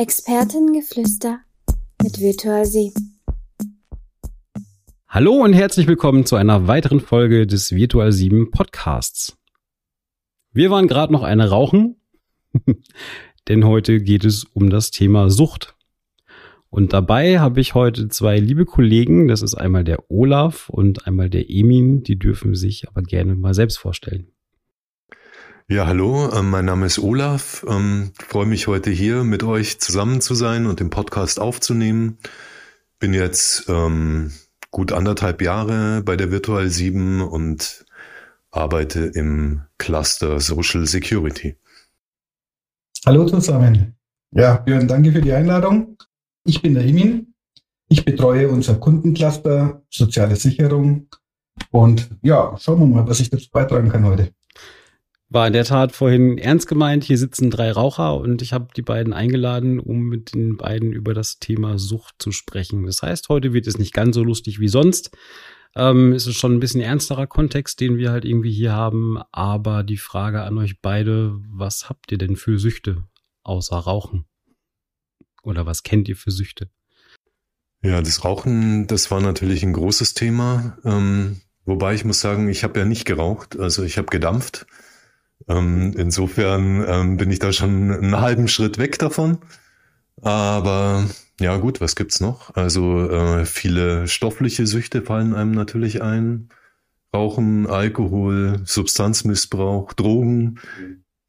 Expertengeflüster mit Virtual Sie. Hallo und herzlich willkommen zu einer weiteren Folge des Virtual 7 Podcasts. Wir waren gerade noch eine rauchen, denn heute geht es um das Thema Sucht. Und dabei habe ich heute zwei liebe Kollegen, das ist einmal der Olaf und einmal der Emin, die dürfen sich aber gerne mal selbst vorstellen. Ja, hallo, ähm, mein Name ist Olaf. Ähm, freue mich heute hier mit euch zusammen zu sein und den Podcast aufzunehmen. Bin jetzt ähm, gut anderthalb Jahre bei der Virtual 7 und arbeite im Cluster Social Security. Hallo zusammen. Ja, Björn, danke für die Einladung. Ich bin der Emin. Ich betreue unser Kundencluster Soziale Sicherung. Und ja, schauen wir mal, was ich dazu beitragen kann heute. War in der Tat vorhin ernst gemeint. Hier sitzen drei Raucher und ich habe die beiden eingeladen, um mit den beiden über das Thema Sucht zu sprechen. Das heißt, heute wird es nicht ganz so lustig wie sonst. Ähm, es ist schon ein bisschen ernsterer Kontext, den wir halt irgendwie hier haben. Aber die Frage an euch beide, was habt ihr denn für Süchte außer Rauchen? Oder was kennt ihr für Süchte? Ja, das Rauchen, das war natürlich ein großes Thema. Ähm, wobei ich muss sagen, ich habe ja nicht geraucht, also ich habe gedampft. Ähm, insofern ähm, bin ich da schon einen halben Schritt weg davon. Aber ja gut, was gibt's noch? Also äh, viele stoffliche Süchte fallen einem natürlich ein. Rauchen, Alkohol, Substanzmissbrauch, Drogen.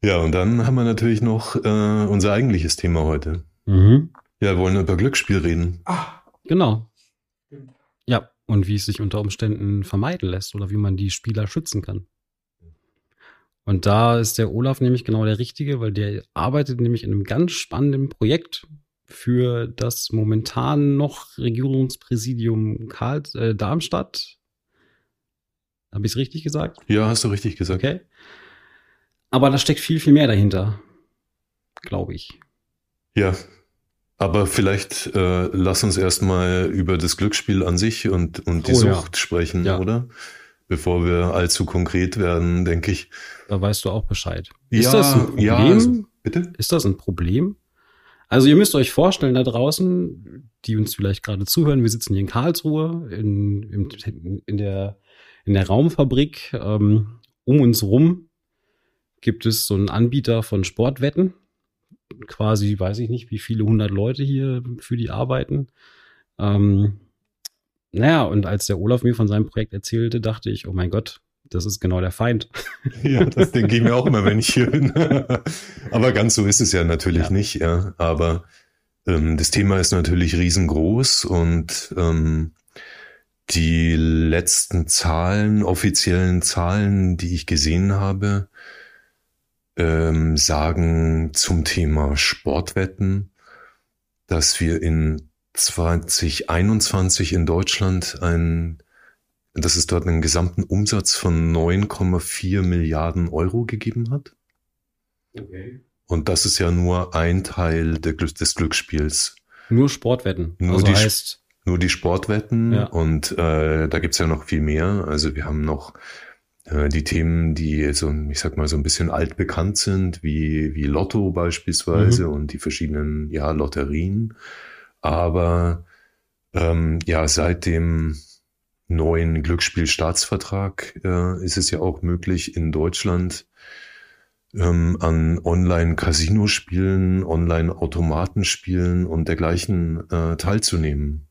Ja, und dann haben wir natürlich noch äh, unser eigentliches Thema heute. Mhm. Ja, wir wollen über Glücksspiel reden. Ah, genau. Ja, und wie es sich unter Umständen vermeiden lässt oder wie man die Spieler schützen kann. Und da ist der Olaf nämlich genau der Richtige, weil der arbeitet nämlich in einem ganz spannenden Projekt für das momentan noch Regierungspräsidium Karl äh, Darmstadt. Habe ich es richtig gesagt? Ja, hast du richtig gesagt. Okay. Aber da steckt viel, viel mehr dahinter, glaube ich. Ja, aber vielleicht äh, lass uns erstmal über das Glücksspiel an sich und, und die oh, Sucht ja. sprechen, ja. oder? Bevor wir allzu konkret werden, denke ich. Da weißt du auch Bescheid. Ist ja, das ein Problem? Ja, also, bitte? Ist das ein Problem? Also ihr müsst euch vorstellen da draußen, die uns vielleicht gerade zuhören, wir sitzen hier in Karlsruhe in, in, in, der, in der Raumfabrik. Ähm, um uns rum gibt es so einen Anbieter von Sportwetten. Quasi, weiß ich nicht, wie viele hundert Leute hier für die arbeiten. Ähm, naja, und als der Olaf mir von seinem Projekt erzählte, dachte ich, oh mein Gott, das ist genau der Feind. Ja, das denke ich mir auch immer, wenn ich hier bin. Aber ganz so ist es ja natürlich ja. nicht, ja. Aber ähm, das Thema ist natürlich riesengroß und ähm, die letzten Zahlen, offiziellen Zahlen, die ich gesehen habe, ähm, sagen zum Thema Sportwetten, dass wir in 2021 in Deutschland ein, dass es dort einen gesamten Umsatz von 9,4 Milliarden Euro gegeben hat. Okay. Und das ist ja nur ein Teil des Glücksspiels. Nur Sportwetten. Nur also die, heißt nur die Sportwetten ja. und äh, da gibt's ja noch viel mehr. Also wir haben noch äh, die Themen, die so, ich sag mal, so ein bisschen altbekannt sind, wie, wie Lotto beispielsweise mhm. und die verschiedenen ja, Lotterien. Aber ähm, ja, seit dem neuen Glücksspielstaatsvertrag äh, ist es ja auch möglich, in Deutschland ähm, an Online-Casino-Spielen, Online-Automatenspielen und dergleichen äh, teilzunehmen.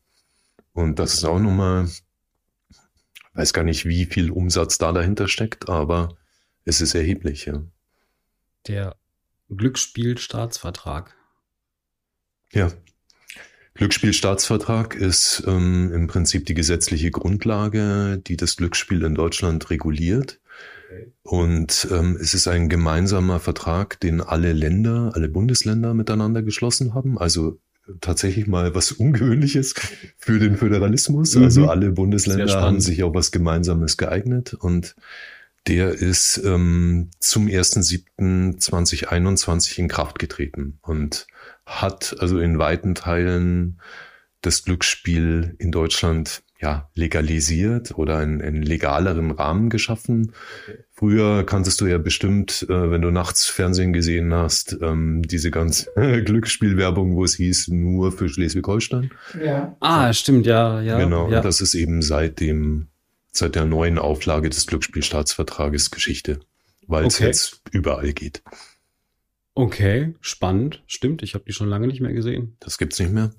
Und das ist auch nochmal, weiß gar nicht, wie viel Umsatz da dahinter steckt, aber es ist erheblich, ja. Der Glücksspielstaatsvertrag. Ja. Glücksspielstaatsvertrag ist ähm, im Prinzip die gesetzliche Grundlage, die das Glücksspiel in Deutschland reguliert. Und ähm, es ist ein gemeinsamer Vertrag, den alle Länder, alle Bundesländer miteinander geschlossen haben. Also tatsächlich mal was Ungewöhnliches für den Föderalismus. Mhm. Also alle Bundesländer haben sich auf was Gemeinsames geeignet und der ist ähm, zum 1.7.2021 in Kraft getreten. Und hat also in weiten Teilen das Glücksspiel in Deutschland ja legalisiert oder einen, einen legaleren Rahmen geschaffen. Früher kanntest du ja bestimmt, äh, wenn du nachts Fernsehen gesehen hast, ähm, diese ganze Glücksspielwerbung, wo es hieß, nur für Schleswig-Holstein. Ja. Ah, stimmt, ja, ja. Genau, ja. das ist eben seit dem, seit der neuen Auflage des Glücksspielstaatsvertrages Geschichte, weil es okay. jetzt überall geht. Okay, spannend. Stimmt, ich habe die schon lange nicht mehr gesehen. Das gibt's nicht mehr.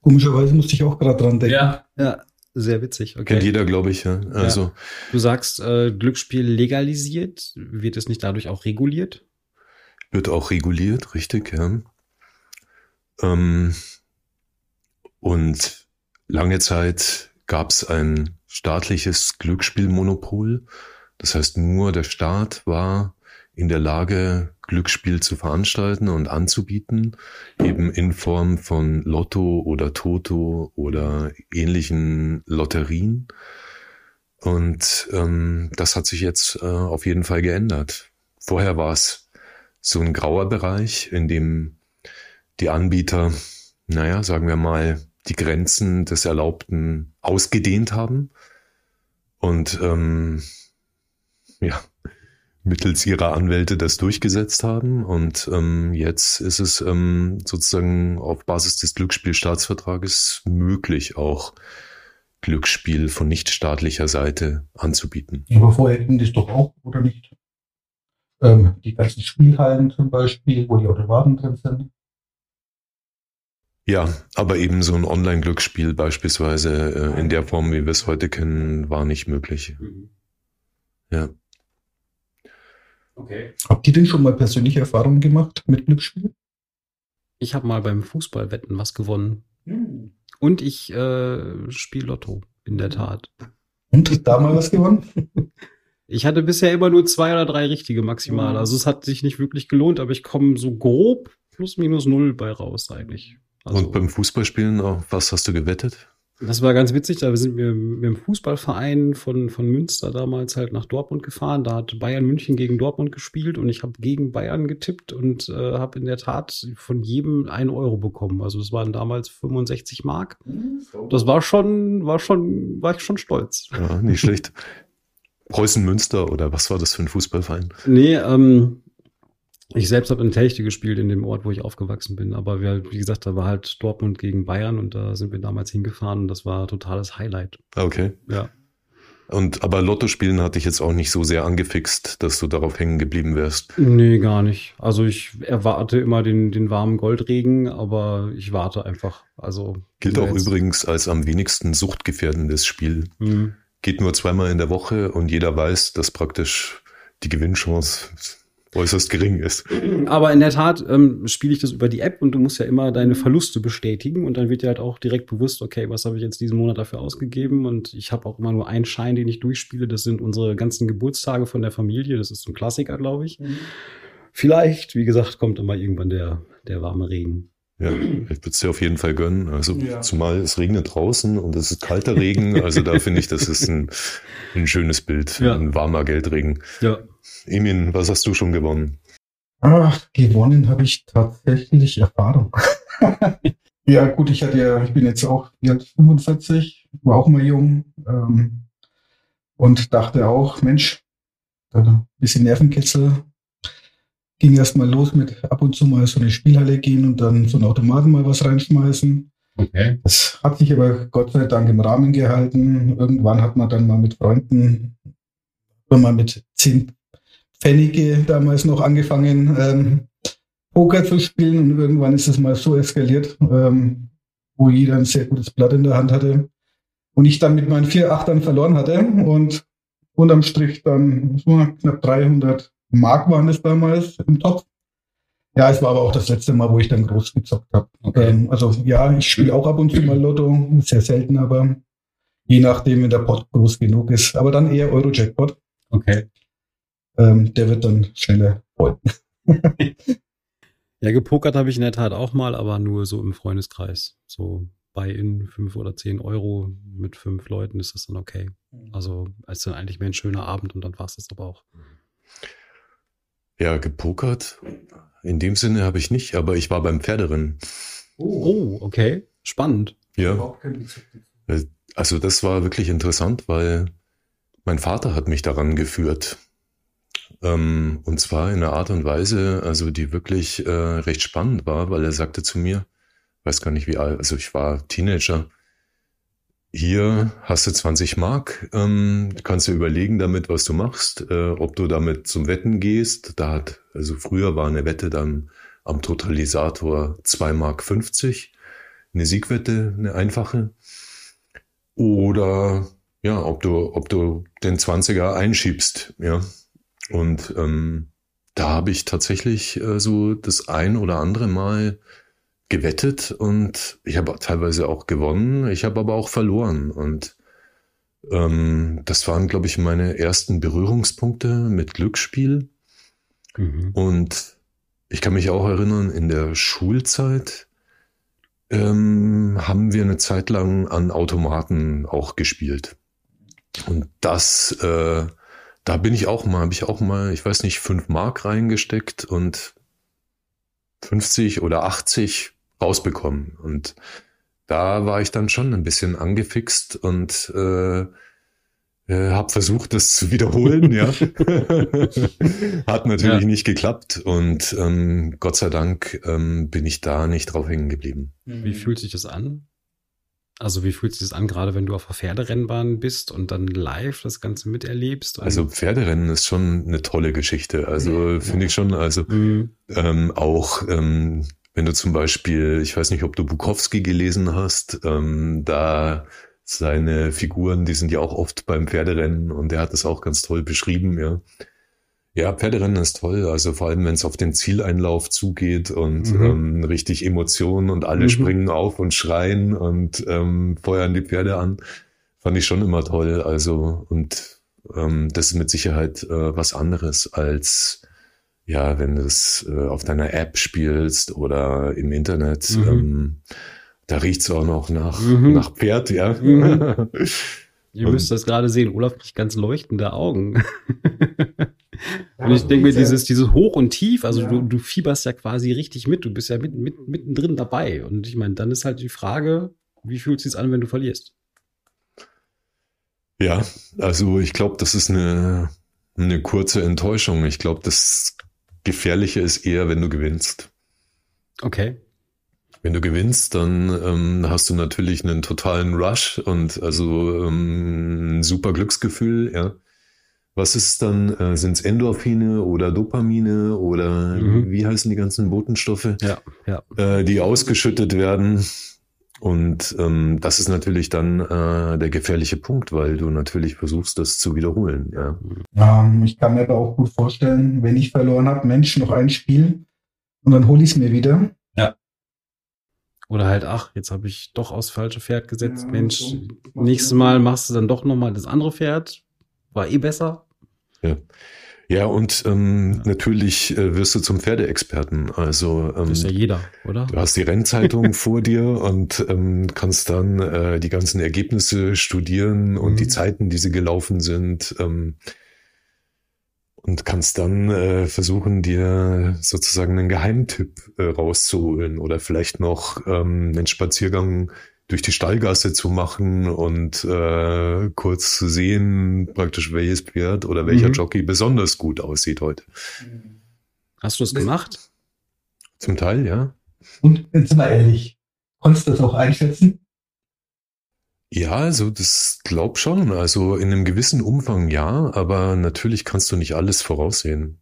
Komischerweise musste ich auch gerade dran denken. Ja, ja, sehr witzig. Okay. Kennt jeder, glaube ich, ja. Also. Ja. Du sagst, äh, Glücksspiel legalisiert. Wird es nicht dadurch auch reguliert? Wird auch reguliert, richtig, ja. Ähm, und lange Zeit gab es ein staatliches Glücksspielmonopol. Das heißt, nur der Staat war in der Lage, Glücksspiel zu veranstalten und anzubieten, eben in Form von Lotto oder Toto oder ähnlichen Lotterien. Und ähm, das hat sich jetzt äh, auf jeden Fall geändert. Vorher war es so ein grauer Bereich, in dem die Anbieter, naja, sagen wir mal, die Grenzen des Erlaubten ausgedehnt haben. Und ähm, ja, mittels ihrer Anwälte das durchgesetzt haben. Und ähm, jetzt ist es ähm, sozusagen auf Basis des Glücksspielstaatsvertrages möglich, auch Glücksspiel von nichtstaatlicher Seite anzubieten. Aber vorher hätten das doch auch, oder nicht? Ähm, die ganzen Spielhallen zum Beispiel, wo die Automaten drin sind. Ja, aber eben so ein Online-Glücksspiel beispielsweise äh, in der Form, wie wir es heute kennen, war nicht möglich. Mhm. Ja. Okay. Habt ihr denn schon mal persönliche Erfahrungen gemacht mit Glücksspiel? Ich habe mal beim Fußballwetten was gewonnen. Hm. Und ich äh, spiele Lotto, in der Tat. Und da mal was gewonnen? Ich hatte bisher immer nur zwei oder drei richtige maximal. Also es hat sich nicht wirklich gelohnt, aber ich komme so grob plus minus null bei raus eigentlich. Also, Und beim Fußballspielen, was hast du gewettet? Das war ganz witzig, da sind wir mit dem Fußballverein von, von Münster damals halt nach Dortmund gefahren. Da hat Bayern München gegen Dortmund gespielt und ich habe gegen Bayern getippt und äh, habe in der Tat von jedem ein Euro bekommen. Also es waren damals 65 Mark. Das war schon, war schon, war ich schon stolz. Ja, nicht schlecht. Preußen Münster oder was war das für ein Fußballverein? Nee, ähm, ich selbst habe in Telchte gespielt, in dem Ort, wo ich aufgewachsen bin. Aber wir, wie gesagt, da war halt Dortmund gegen Bayern und da sind wir damals hingefahren und das war totales Highlight. Okay. Ja. Und aber Lotto spielen hat dich jetzt auch nicht so sehr angefixt, dass du darauf hängen geblieben wärst. Nee, gar nicht. Also ich erwarte immer den, den warmen Goldregen, aber ich warte einfach. Also gilt auch übrigens als am wenigsten suchtgefährdendes Spiel. Mhm. Geht nur zweimal in der Woche und jeder weiß, dass praktisch die Gewinnchance äußerst gering ist. Aber in der Tat ähm, spiele ich das über die App und du musst ja immer deine Verluste bestätigen und dann wird dir halt auch direkt bewusst, okay, was habe ich jetzt diesen Monat dafür ausgegeben und ich habe auch immer nur einen Schein, den ich durchspiele. Das sind unsere ganzen Geburtstage von der Familie. Das ist so ein Klassiker, glaube ich. Mhm. Vielleicht, wie gesagt, kommt immer irgendwann der, der warme Regen. Ja, ich würde es dir auf jeden Fall gönnen. Also ja. zumal es regnet draußen und es ist kalter Regen. Also da finde ich, das ist ein, ein schönes Bild. Ja. Ein warmer Geldregen. Ja. Emin, was hast du schon gewonnen? Ach, gewonnen habe ich tatsächlich Erfahrung. ja, gut, ich hatte ja, ich bin jetzt auch 45, war auch mal jung ähm, und dachte auch, Mensch, ein bisschen Nervenkitzel, ging erst mal los mit ab und zu mal so eine Spielhalle gehen und dann so einen Automaten mal was reinschmeißen. Okay. Das hat sich aber Gott sei Dank im Rahmen gehalten. Irgendwann hat man dann mal mit Freunden, wenn man mit zehn Pfennige damals noch angefangen, ähm, Poker zu spielen und irgendwann ist es mal so eskaliert, ähm, wo jeder ein sehr gutes Blatt in der Hand hatte und ich dann mit meinen vier Achtern verloren hatte und unterm Strich dann so knapp 300 Mark waren es damals im Topf. Ja, es war aber auch das letzte Mal, wo ich dann groß gezockt habe. Okay. Ähm, also ja, ich spiele auch ab und zu mal Lotto, sehr selten, aber je nachdem, wenn der Pot groß genug ist. Aber dann eher Euro-Jackpot. Okay. Ähm, der wird dann schneller voll. ja, gepokert habe ich in der Tat auch mal, aber nur so im Freundeskreis. So bei in fünf oder zehn Euro mit fünf Leuten ist das dann okay. Mhm. Also ist dann eigentlich mehr ein schöner Abend und dann war es das aber auch. Ja, gepokert. In dem Sinne habe ich nicht, aber ich war beim Pferderennen. Oh, okay. Spannend. Ja. Äh, also das war wirklich interessant, weil mein Vater hat mich daran geführt. Ähm, und zwar in einer Art und Weise, also die wirklich äh, recht spannend war, weil er sagte zu mir, weiß gar nicht wie alt, also ich war Teenager, hier hast du 20 Mark, ähm, kannst du überlegen damit, was du machst, äh, ob du damit zum Wetten gehst. Da hat, also früher war eine Wette dann am Totalisator 2 Mark 50, eine Siegwette, eine einfache. Oder ja, ob du, ob du den 20er einschiebst, ja. Und ähm, da habe ich tatsächlich äh, so das ein oder andere Mal gewettet und ich habe teilweise auch gewonnen, ich habe aber auch verloren. Und ähm, das waren, glaube ich, meine ersten Berührungspunkte mit Glücksspiel. Mhm. Und ich kann mich auch erinnern, in der Schulzeit ähm, haben wir eine Zeit lang an Automaten auch gespielt. Und das, äh, da bin ich auch mal, habe ich auch mal, ich weiß nicht, fünf Mark reingesteckt und 50 oder 80 rausbekommen. Und da war ich dann schon ein bisschen angefixt und äh, äh, habe versucht, das zu wiederholen, ja. Hat natürlich ja. nicht geklappt und ähm, Gott sei Dank ähm, bin ich da nicht drauf hängen geblieben. Wie fühlt sich das an? Also wie fühlt sich das an, gerade wenn du auf der Pferderennbahn bist und dann live das Ganze miterlebst? Also Pferderennen ist schon eine tolle Geschichte. Also ja. finde ich schon. Also mhm. ähm, auch ähm, wenn du zum Beispiel, ich weiß nicht, ob du Bukowski gelesen hast, ähm, da seine Figuren, die sind ja auch oft beim Pferderennen und er hat das auch ganz toll beschrieben, ja. Ja, Pferderennen ist toll, also vor allem, wenn es auf den Zieleinlauf zugeht und mhm. ähm, richtig Emotionen und alle mhm. springen auf und schreien und ähm, feuern die Pferde an, fand ich schon immer toll. Also und ähm, das ist mit Sicherheit äh, was anderes als ja, wenn du es äh, auf deiner App spielst oder im Internet, mhm. ähm, da riecht's auch noch nach, mhm. nach Pferd, ja. Mhm. Ihr müsst das gerade sehen, Olaf kriegt ganz leuchtende Augen. und ich denke mir, dieses, dieses Hoch und Tief, also ja. du, du fieberst ja quasi richtig mit, du bist ja mit, mit, mittendrin dabei. Und ich meine, dann ist halt die Frage, wie fühlt es sich an, wenn du verlierst? Ja, also ich glaube, das ist eine, eine kurze Enttäuschung. Ich glaube, das Gefährliche ist eher, wenn du gewinnst. Okay. Wenn du gewinnst, dann ähm, hast du natürlich einen totalen Rush und also ähm, ein super Glücksgefühl, ja. Was ist dann? Äh, Sind es Endorphine oder Dopamine oder mhm. wie heißen die ganzen Botenstoffe? Ja, ja. Äh, die ausgeschüttet werden. Und ähm, das ist natürlich dann äh, der gefährliche Punkt, weil du natürlich versuchst, das zu wiederholen. Ja. Ähm, ich kann mir aber auch gut vorstellen, wenn ich verloren habe, Mensch, noch ein Spiel und dann hole ich es mir wieder. Ja. Oder halt, ach, jetzt habe ich doch aufs falsche Pferd gesetzt. Ja, Mensch, so. nächstes Mal machst du dann doch nochmal das andere Pferd. War eh besser. Ja. Ja, und ähm, ja. natürlich äh, wirst du zum Pferdeexperten. Also ähm, das ist ja jeder, oder? Du hast die Rennzeitung vor dir und ähm, kannst dann äh, die ganzen Ergebnisse studieren und mhm. die Zeiten, die sie gelaufen sind. Ähm, und kannst dann äh, versuchen, dir sozusagen einen Geheimtipp äh, rauszuholen oder vielleicht noch ähm, einen Spaziergang durch die Stallgasse zu machen und äh, kurz zu sehen, praktisch welches Pferd oder welcher mhm. Jockey besonders gut aussieht heute. Hast du es gemacht? Zum Teil, ja. Und jetzt mal ehrlich, konntest du das auch einschätzen? Ja, also das glaub schon. Also in einem gewissen Umfang ja, aber natürlich kannst du nicht alles voraussehen.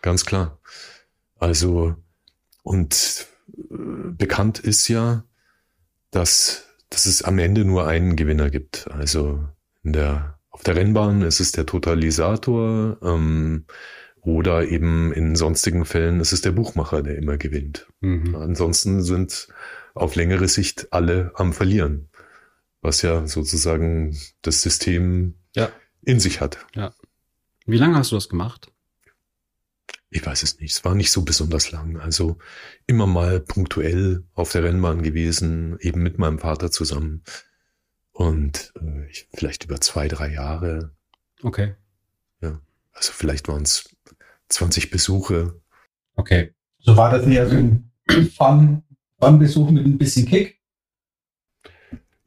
Ganz klar. Also und äh, bekannt ist ja, dass, dass es am Ende nur einen Gewinner gibt. Also in der, auf der Rennbahn ist es der Totalisator ähm, oder eben in sonstigen Fällen ist es der Buchmacher, der immer gewinnt. Mhm. Ansonsten sind auf längere Sicht alle am Verlieren, was ja sozusagen das System ja. in sich hat. Ja. Wie lange hast du das gemacht? Ich weiß es nicht, es war nicht so besonders lang. Also immer mal punktuell auf der Rennbahn gewesen, eben mit meinem Vater zusammen. Und äh, ich, vielleicht über zwei, drei Jahre. Okay. Ja. Also vielleicht waren es 20 Besuche. Okay. So war das eher so ein Fun, Fun-Besuch mit ein bisschen Kick?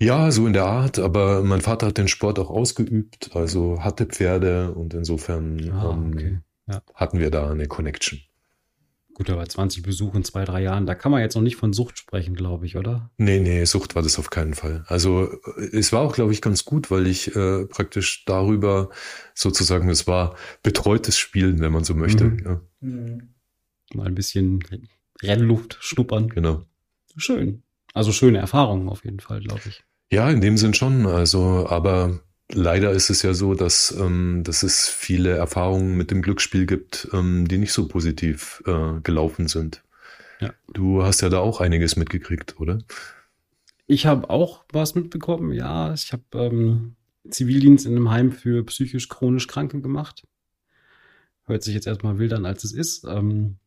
Ja, so in der Art, aber mein Vater hat den Sport auch ausgeübt, also hatte Pferde und insofern ah, ähm, okay. Ja. hatten wir da eine Connection. Gut, aber 20 Besuche in zwei, drei Jahren, da kann man jetzt noch nicht von Sucht sprechen, glaube ich, oder? Nee, nee, Sucht war das auf keinen Fall. Also es war auch, glaube ich, ganz gut, weil ich äh, praktisch darüber sozusagen, es war betreutes Spielen, wenn man so möchte. Mhm. Ja. Mhm. Mal ein bisschen Rennluft schnuppern. Genau. Schön. Also schöne Erfahrungen auf jeden Fall, glaube ich. Ja, in dem Sinn schon. Also, aber leider ist es ja so, dass, ähm, dass es viele Erfahrungen mit dem Glücksspiel gibt, ähm, die nicht so positiv äh, gelaufen sind. Ja. Du hast ja da auch einiges mitgekriegt, oder? Ich habe auch was mitbekommen, ja. Ich habe ähm, Zivildienst in einem Heim für psychisch chronisch Kranke gemacht. Hört sich jetzt erstmal wild an, als es ist. Ähm,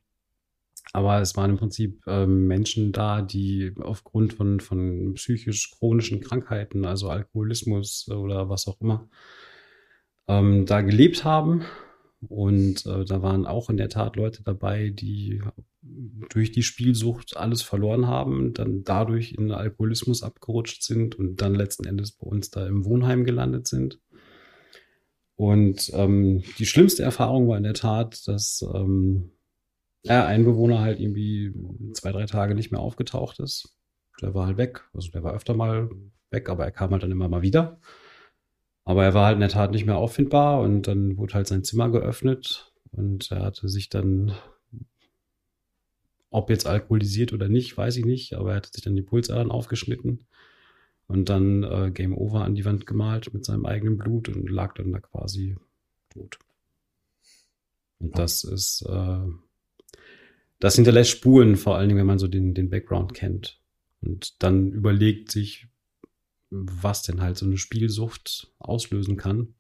aber es waren im Prinzip ähm, Menschen da, die aufgrund von, von psychisch chronischen Krankheiten, also Alkoholismus oder was auch immer, ähm, da gelebt haben. Und äh, da waren auch in der Tat Leute dabei, die durch die Spielsucht alles verloren haben, dann dadurch in Alkoholismus abgerutscht sind und dann letzten Endes bei uns da im Wohnheim gelandet sind. Und ähm, die schlimmste Erfahrung war in der Tat, dass ähm, ja, ein Bewohner halt irgendwie zwei, drei Tage nicht mehr aufgetaucht ist. Der war halt weg. Also der war öfter mal weg, aber er kam halt dann immer mal wieder. Aber er war halt in der Tat nicht mehr auffindbar und dann wurde halt sein Zimmer geöffnet und er hatte sich dann, ob jetzt alkoholisiert oder nicht, weiß ich nicht, aber er hatte sich dann die Pulsadern aufgeschnitten und dann äh, Game Over an die Wand gemalt mit seinem eigenen Blut und lag dann da quasi tot. Und das ist äh, das hinterlässt Spuren, vor allen Dingen, wenn man so den, den Background kennt. Und dann überlegt sich, was denn halt so eine Spielsucht auslösen kann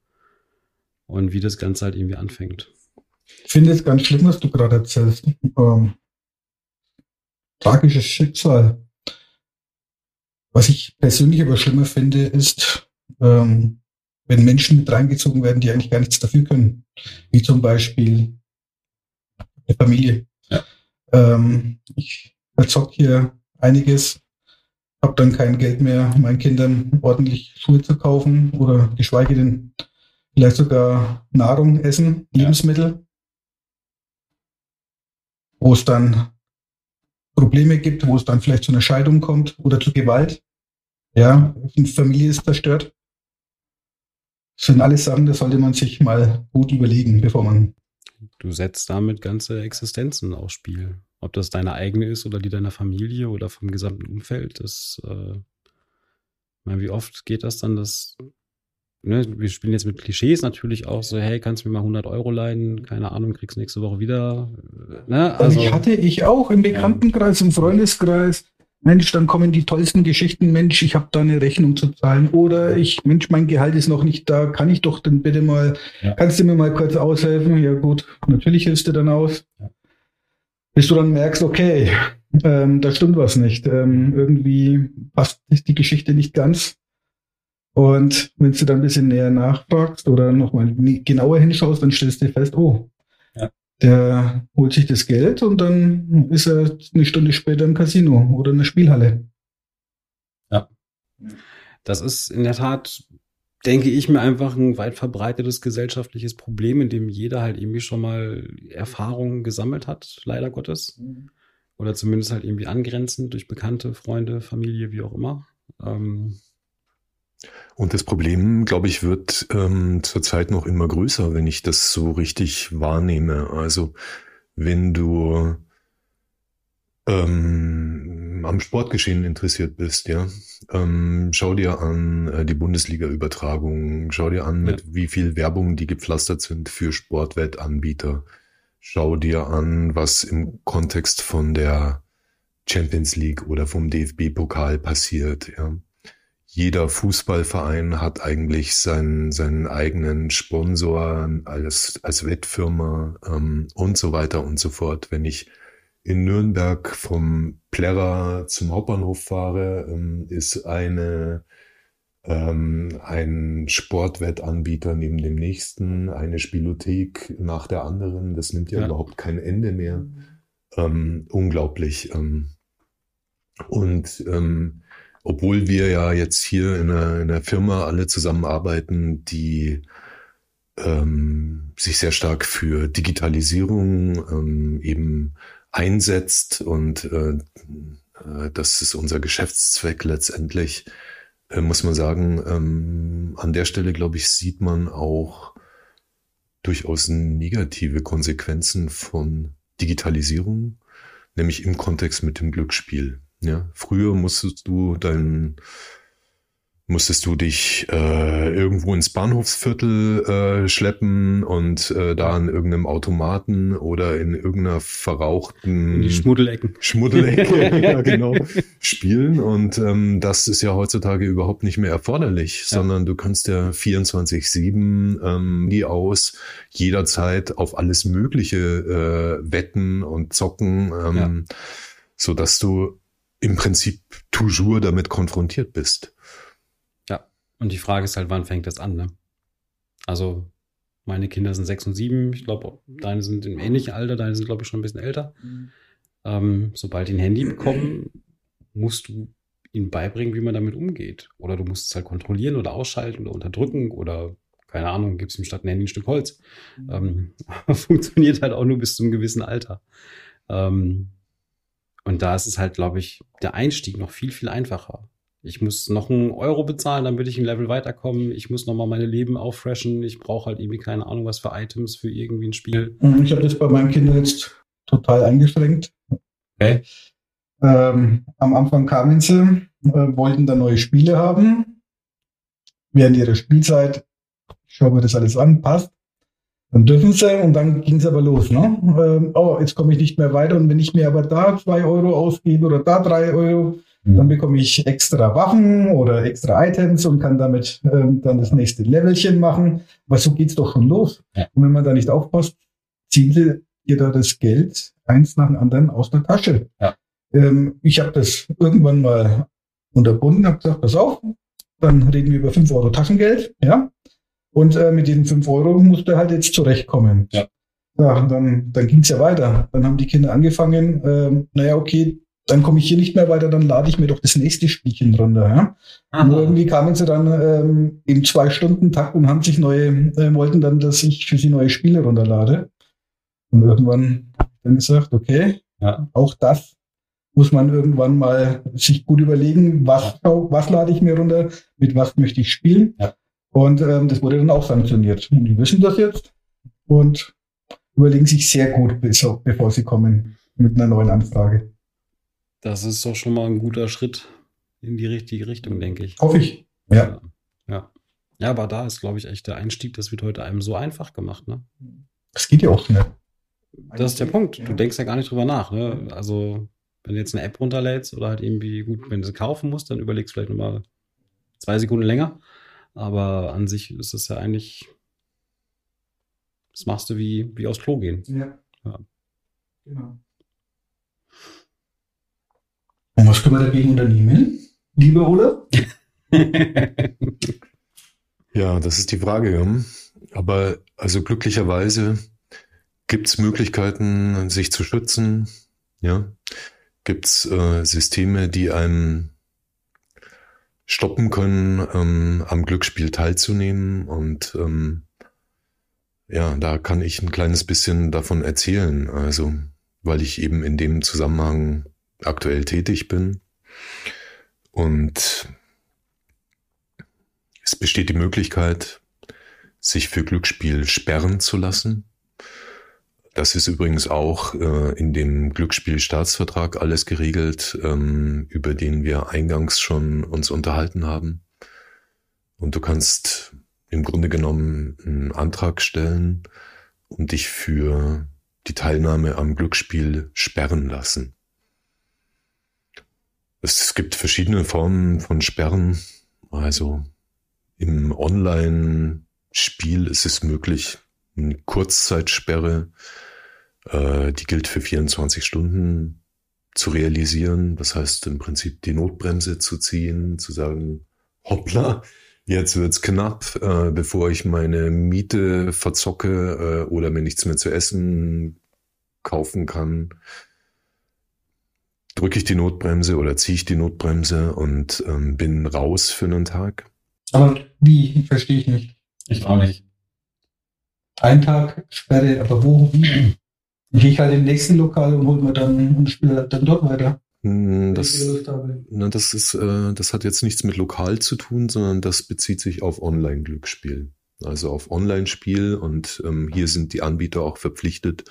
und wie das Ganze halt irgendwie anfängt. Ich finde es ganz schlimm, was du gerade erzählst. Ähm, tragisches Schicksal. Was ich persönlich aber schlimmer finde, ist, ähm, wenn Menschen mit reingezogen werden, die eigentlich gar nichts dafür können. Wie zum Beispiel eine Familie. Ja. Ähm, ich verzock hier einiges, habe dann kein Geld mehr, meinen Kindern ordentlich Schuhe zu kaufen oder geschweige denn vielleicht sogar Nahrung, Essen, Lebensmittel, wo es dann Probleme gibt, wo es dann vielleicht zu einer Scheidung kommt oder zu Gewalt. Ja, eine Familie ist zerstört. Das sind alles Sachen, das sollte man sich mal gut überlegen, bevor man Du setzt damit ganze Existenzen aufs Spiel. Ob das deine eigene ist oder die deiner Familie oder vom gesamten Umfeld, das, äh, ich meine, wie oft geht das dann, dass, ne, wir spielen jetzt mit Klischees natürlich auch so, hey, kannst du mir mal 100 Euro leihen? Keine Ahnung, kriegst nächste Woche wieder. Ne? Also, also hatte ich auch im Bekanntenkreis, im Freundeskreis, Mensch, dann kommen die tollsten Geschichten, Mensch, ich habe da eine Rechnung zu zahlen oder ich, Mensch, mein Gehalt ist noch nicht da, kann ich doch dann bitte mal, ja. kannst du mir mal kurz aushelfen? Ja gut, natürlich hilfst du dann aus. Ja. Bis du dann merkst, okay, ähm, da stimmt was nicht. Ähm, irgendwie passt die Geschichte nicht ganz. Und wenn du dann ein bisschen näher nachfragst oder nochmal genauer hinschaust, dann stellst du fest, oh, der holt sich das Geld und dann ist er eine Stunde später im Casino oder in der Spielhalle. Ja. Das ist in der Tat, denke ich mir, einfach ein weit verbreitetes gesellschaftliches Problem, in dem jeder halt irgendwie schon mal Erfahrungen gesammelt hat, leider Gottes. Mhm. Oder zumindest halt irgendwie angrenzend durch Bekannte, Freunde, Familie, wie auch immer. Ähm, und das Problem, glaube ich, wird ähm, zurzeit noch immer größer, wenn ich das so richtig wahrnehme. Also wenn du ähm, am Sportgeschehen interessiert bist, ja, ähm, schau dir an äh, die Bundesliga-Übertragung, schau dir an, mit ja. wie viel Werbung die gepflastert sind für Sportwettanbieter. Schau dir an, was im Kontext von der Champions League oder vom DFB-Pokal passiert, ja jeder Fußballverein hat eigentlich seinen, seinen eigenen Sponsor als, als Wettfirma ähm, und so weiter und so fort. Wenn ich in Nürnberg vom Plärrer zum Hauptbahnhof fahre, ähm, ist eine ähm, ein Sportwettanbieter neben dem nächsten, eine Spielothek nach der anderen. Das nimmt ja, ja. überhaupt kein Ende mehr. Mhm. Ähm, unglaublich. Ähm, und ähm, obwohl wir ja jetzt hier in einer, in einer Firma alle zusammenarbeiten, die ähm, sich sehr stark für Digitalisierung ähm, eben einsetzt und äh, äh, das ist unser Geschäftszweck letztendlich, äh, muss man sagen. Ähm, an der Stelle, glaube ich, sieht man auch durchaus negative Konsequenzen von Digitalisierung, nämlich im Kontext mit dem Glücksspiel. Ja, früher musstest du dein musstest du dich äh, irgendwo ins Bahnhofsviertel äh, schleppen und äh, da an irgendeinem Automaten oder in irgendeiner verrauchten in die Schmuddelecken Schmuddelecke ja, genau spielen und ähm, das ist ja heutzutage überhaupt nicht mehr erforderlich, ja. sondern du kannst ja 24/7 ähm, die aus jederzeit auf alles Mögliche äh, wetten und zocken, ähm, ja. so dass du im Prinzip toujours damit konfrontiert bist. Und die Frage ist halt, wann fängt das an, ne? Also, meine Kinder sind sechs und sieben. Ich glaube, deine sind im ähnlichen Alter, deine sind, glaube ich, schon ein bisschen älter. Mhm. Ähm, sobald die ein Handy bekommen, musst du ihnen beibringen, wie man damit umgeht. Oder du musst es halt kontrollieren oder ausschalten oder unterdrücken oder keine Ahnung, gibst ihm statt ein Handy ein Stück Holz. Mhm. Ähm, funktioniert halt auch nur bis zu einem gewissen Alter. Ähm, und da ist es halt, glaube ich, der Einstieg noch viel, viel einfacher. Ich muss noch einen Euro bezahlen, damit ich ein Level weiterkomme. Ich muss noch mal meine Leben auffreshen. Ich brauche halt irgendwie keine Ahnung, was für Items für irgendwie ein Spiel. Mhm, ich habe das bei meinen Kindern jetzt total eingeschränkt. Okay. Ähm, am Anfang kamen sie, äh, wollten da neue Spiele haben. Während ihrer Spielzeit, ich schaue mir das alles an, passt. Dann dürfen sie und dann ging es aber los. Ne? Ähm, oh, jetzt komme ich nicht mehr weiter und wenn ich mir aber da zwei Euro ausgebe oder da drei Euro, Mhm. Dann bekomme ich extra Waffen oder extra Items und kann damit ähm, dann das nächste Levelchen machen. Aber so geht's doch schon los. Ja. Und wenn man da nicht aufpasst, ziele ihr da das Geld eins nach dem anderen aus der Tasche. Ja. Ähm, ich habe das irgendwann mal unterbunden, habe gesagt, pass auf, dann reden wir über fünf Euro Taschengeld, ja. Und äh, mit diesen fünf Euro musst du halt jetzt zurechtkommen. Ja. Ja, und dann, dann ging's ja weiter. Dann haben die Kinder angefangen, ähm, naja, okay, dann komme ich hier nicht mehr weiter, dann lade ich mir doch das nächste Spielchen runter. Ja? Und irgendwie kamen sie dann ähm, im Zwei-Stunden-Takt und haben sich neue, äh, wollten dann, dass ich für sie neue Spiele runterlade. Und irgendwann dann gesagt, okay, ja. auch das muss man irgendwann mal sich gut überlegen, was, was lade ich mir runter, mit was möchte ich spielen. Ja. Und ähm, das wurde dann auch sanktioniert. Und die wissen das jetzt und überlegen sich sehr gut, bevor sie kommen mit einer neuen Anfrage. Das ist doch schon mal ein guter Schritt in die richtige Richtung, denke ich. Hoffe ich. Ja. Ja. Ja, aber da ist, glaube ich, echt der Einstieg, das wird heute einem so einfach gemacht, ne? Das geht ja auch schnell. Das ist der Punkt. Du denkst ja gar nicht drüber nach, ne? Also, wenn du jetzt eine App runterlädst oder halt irgendwie, gut, wenn du sie kaufen musst, dann überlegst du vielleicht nochmal zwei Sekunden länger. Aber an sich ist es ja eigentlich, das machst du wie, wie aufs Klo gehen. Ja. ja. Genau. Und was können wir dagegen unternehmen, lieber Ole? ja, das ist die Frage. Aber also glücklicherweise gibt es Möglichkeiten, sich zu schützen. Ja, gibt es äh, Systeme, die einem stoppen können, ähm, am Glücksspiel teilzunehmen. Und ähm, ja, da kann ich ein kleines bisschen davon erzählen. Also, weil ich eben in dem Zusammenhang aktuell tätig bin. Und es besteht die Möglichkeit, sich für Glücksspiel sperren zu lassen. Das ist übrigens auch äh, in dem Glücksspielstaatsvertrag alles geregelt, ähm, über den wir eingangs schon uns unterhalten haben. Und du kannst im Grunde genommen einen Antrag stellen und dich für die Teilnahme am Glücksspiel sperren lassen. Es gibt verschiedene Formen von Sperren. Also im Online-Spiel ist es möglich, eine Kurzzeitsperre, äh, die gilt für 24 Stunden zu realisieren. Das heißt im Prinzip die Notbremse zu ziehen, zu sagen, hoppla, jetzt wird's knapp, äh, bevor ich meine Miete verzocke äh, oder mir nichts mehr zu essen kaufen kann drücke ich die Notbremse oder ziehe ich die Notbremse und ähm, bin raus für einen Tag. Aber wie? Verstehe ich nicht. Ich auch nicht. Ein Tag Sperre, aber wo, wie? Gehe ich halt im nächsten Lokal und hole mir dann und spiele dann dort weiter. Hm, das, na, das ist, äh, das hat jetzt nichts mit lokal zu tun, sondern das bezieht sich auf Online-Glücksspiel. Also auf Online-Spiel und ähm, hier sind die Anbieter auch verpflichtet,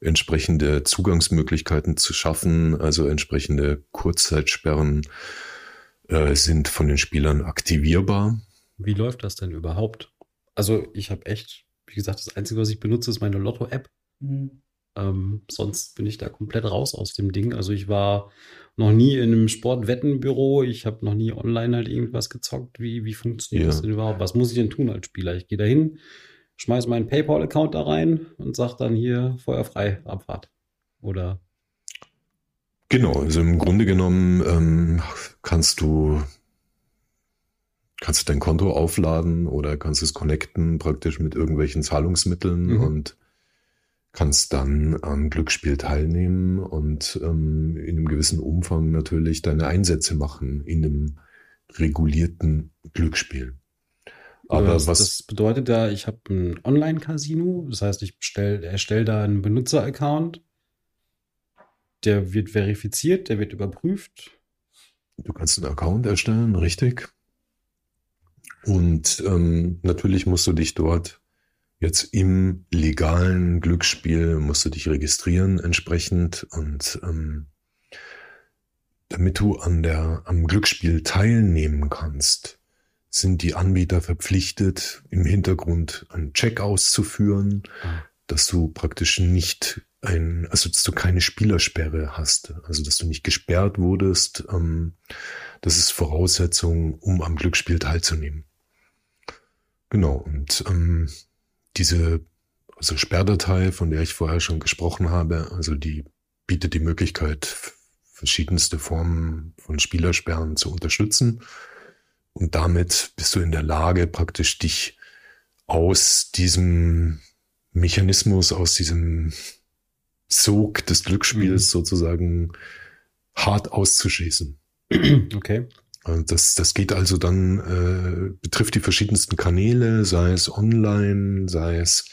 entsprechende Zugangsmöglichkeiten zu schaffen. Also entsprechende Kurzzeitsperren äh, sind von den Spielern aktivierbar. Wie läuft das denn überhaupt? Also ich habe echt, wie gesagt, das Einzige, was ich benutze, ist meine Lotto-App. Mhm. Ähm, sonst bin ich da komplett raus aus dem Ding. Also ich war noch nie in einem Sportwettenbüro. Ich habe noch nie online halt irgendwas gezockt. Wie, wie funktioniert ja. das denn überhaupt? Was muss ich denn tun als Spieler? Ich gehe da hin, schmeiße meinen PayPal-Account da rein und sage dann hier feuerfrei Abfahrt. Oder? Genau, also im Grunde genommen ähm, kannst du kannst du dein Konto aufladen oder kannst es connecten praktisch mit irgendwelchen Zahlungsmitteln mhm. und kannst dann am Glücksspiel teilnehmen und ähm, in einem gewissen Umfang natürlich deine Einsätze machen in einem regulierten Glücksspiel. Aber das, was das bedeutet ja, ich habe ein Online-Casino, das heißt, ich erstelle da einen Benutzer-Account, der wird verifiziert, der wird überprüft. Du kannst einen Account erstellen, richtig. Und ähm, natürlich musst du dich dort Jetzt im legalen Glücksspiel musst du dich registrieren entsprechend und ähm, damit du an der, am Glücksspiel teilnehmen kannst, sind die Anbieter verpflichtet, im Hintergrund einen Check auszuführen, mhm. dass du praktisch nicht ein, also dass du keine Spielersperre hast, also dass du nicht gesperrt wurdest. Ähm, das ist Voraussetzung, um am Glücksspiel teilzunehmen. Genau, und ähm, diese also Sperrdatei, von der ich vorher schon gesprochen habe, also die bietet die Möglichkeit, verschiedenste Formen von Spielersperren zu unterstützen. Und damit bist du in der Lage, praktisch dich aus diesem Mechanismus, aus diesem Sog des Glücksspiels mhm. sozusagen hart auszuschießen. Okay. Das, das geht also dann, äh, betrifft die verschiedensten Kanäle, sei es online, sei es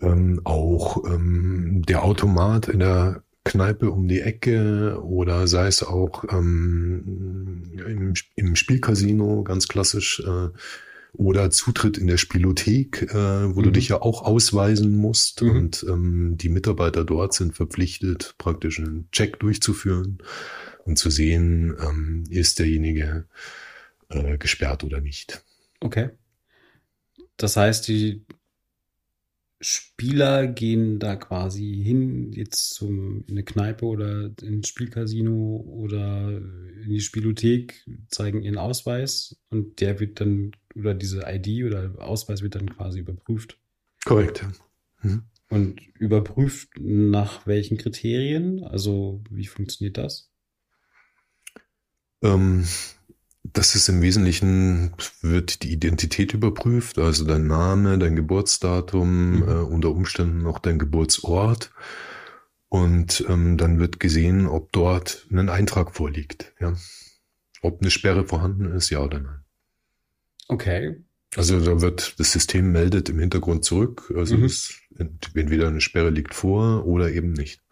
ähm, auch ähm, der Automat in der Kneipe um die Ecke oder sei es auch ähm, im, im Spielcasino ganz klassisch äh, oder Zutritt in der Spielothek, äh, wo mhm. du dich ja auch ausweisen musst mhm. und ähm, die Mitarbeiter dort sind verpflichtet, praktisch einen Check durchzuführen und zu sehen, ähm, ist derjenige äh, gesperrt oder nicht. Okay. Das heißt, die Spieler gehen da quasi hin, jetzt zum, in eine Kneipe oder ins Spielcasino oder in die Spielothek, zeigen ihren Ausweis und der wird dann, oder diese ID oder Ausweis wird dann quasi überprüft. Korrekt. Mhm. Und überprüft nach welchen Kriterien? Also, wie funktioniert das? Ähm, das ist im Wesentlichen, wird die Identität überprüft, also dein Name, dein Geburtsdatum, mhm. äh, unter Umständen noch dein Geburtsort. Und ähm, dann wird gesehen, ob dort ein Eintrag vorliegt. Ja? Ob eine Sperre vorhanden ist, ja oder nein. Okay. Also da wird das System meldet im Hintergrund zurück. Also mhm. es, entweder eine Sperre liegt vor oder eben nicht.